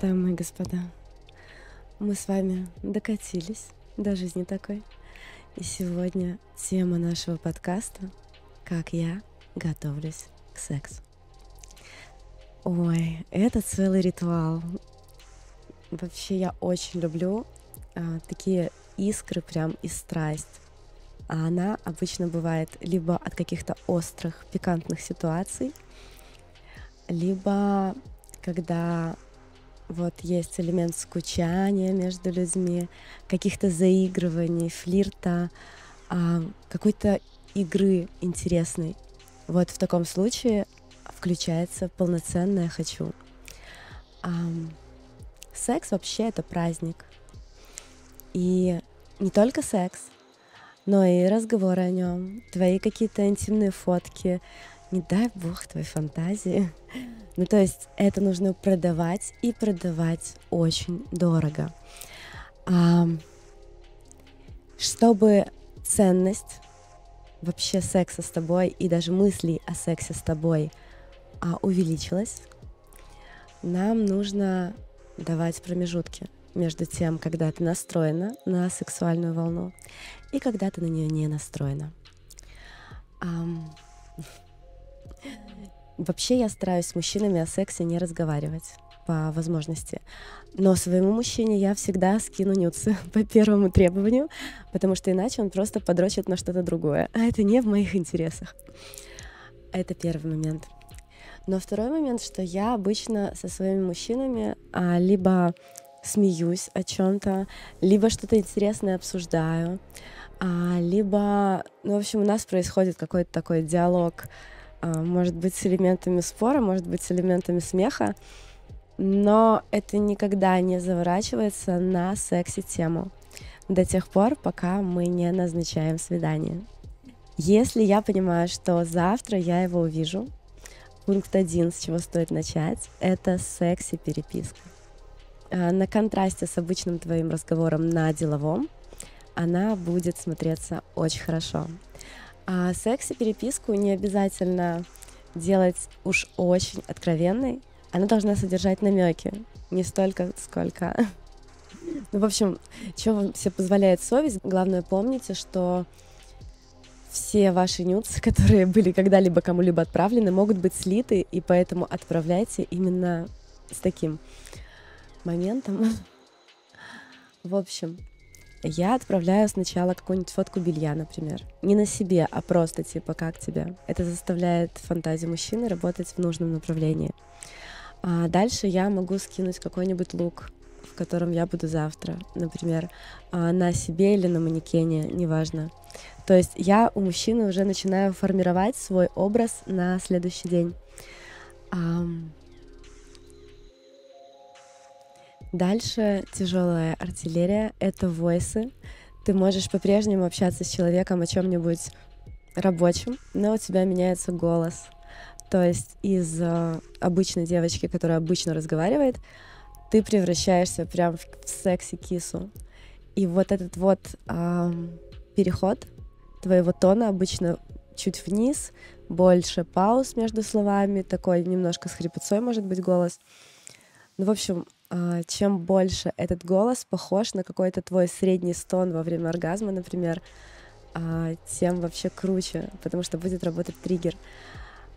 Дамы и господа, мы с вами докатились до жизни такой. И сегодня тема нашего подкаста «Как я готовлюсь к сексу». Ой, это целый ритуал. Вообще я очень люблю а, такие искры прям и страсть. А она обычно бывает либо от каких-то острых, пикантных ситуаций, либо когда вот есть элемент скучания между людьми, каких-то заигрываний, флирта, а, какой-то игры интересной. Вот в таком случае включается полноценное «хочу». Секс вообще это праздник. И не только секс, но и разговоры о нем, твои какие-то интимные фотки, не дай бог твоей фантазии. Ну, то есть это нужно продавать и продавать очень дорого. А, чтобы ценность вообще секса с тобой и даже мыслей о сексе с тобой а, увеличилась, нам нужно давать промежутки между тем, когда ты настроена на сексуальную волну и когда ты на нее не настроена. Um, Вообще я стараюсь с мужчинами о сексе не разговаривать по возможности. Но своему мужчине я всегда скину нюцы по первому требованию, потому что иначе он просто подрочит на что-то другое. А это не в моих интересах. Это первый момент. Но второй момент, что я обычно со своими мужчинами а, либо смеюсь о чем-то, либо что-то интересное обсуждаю, а, либо, ну, в общем, у нас происходит какой-то такой диалог может быть с элементами спора, может быть с элементами смеха, но это никогда не заворачивается на секси-тему до тех пор, пока мы не назначаем свидание. Если я понимаю, что завтра я его увижу, пункт один, с чего стоит начать, это секси-переписка. А, на контрасте с обычным твоим разговором на деловом она будет смотреться очень хорошо. А секс и переписку не обязательно делать уж очень откровенной. Она должна содержать намеки. Не столько, сколько... Ну, в общем, что вам все позволяет совесть, главное помните, что все ваши нюцы, которые были когда-либо кому-либо отправлены, могут быть слиты, и поэтому отправляйте именно с таким моментом. В общем, я отправляю сначала какую-нибудь фотку белья, например. Не на себе, а просто типа как тебе. Это заставляет фантазию мужчины работать в нужном направлении. А дальше я могу скинуть какой-нибудь лук, в котором я буду завтра, например, а, на себе или на манекене, неважно. То есть я у мужчины уже начинаю формировать свой образ на следующий день. Дальше тяжелая артиллерия — это войсы. Ты можешь по-прежнему общаться с человеком о чем-нибудь рабочем, но у тебя меняется голос. То есть из э, обычной девочки, которая обычно разговаривает, ты превращаешься прям в секси-кису. И вот этот вот э, переход твоего тона обычно чуть вниз, больше пауз между словами, такой немножко с хрипотцой может быть голос. Ну, в общем, чем больше этот голос похож на какой-то твой средний стон во время оргазма, например, а, тем вообще круче, потому что будет работать триггер.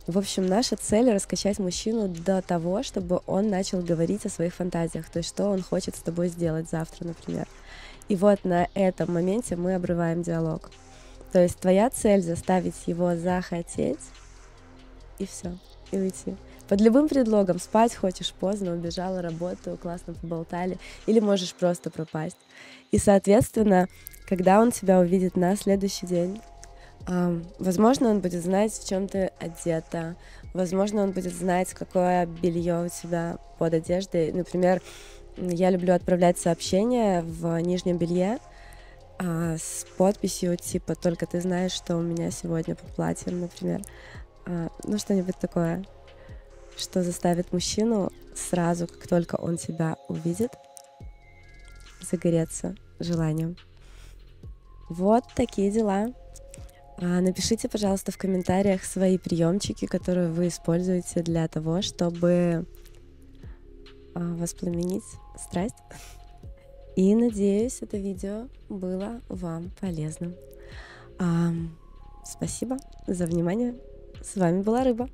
В общем, наша цель — раскачать мужчину до того, чтобы он начал говорить о своих фантазиях, то есть что он хочет с тобой сделать завтра, например. И вот на этом моменте мы обрываем диалог. То есть твоя цель — заставить его захотеть, и все, и уйти. Под любым предлогом спать хочешь поздно, убежала, работаю, классно поболтали, или можешь просто пропасть. И, соответственно, когда он тебя увидит на следующий день, возможно, он будет знать, в чем ты одета. Возможно, он будет знать, какое белье у тебя под одеждой. Например, я люблю отправлять сообщения в нижнем белье а, с подписью типа «Только ты знаешь, что у меня сегодня по платьям», например. А, ну, что-нибудь такое что заставит мужчину сразу, как только он тебя увидит, загореться желанием. Вот такие дела. А, напишите, пожалуйста, в комментариях свои приемчики, которые вы используете для того, чтобы а, воспламенить страсть. И надеюсь, это видео было вам полезным. Спасибо за внимание. С вами была Рыба.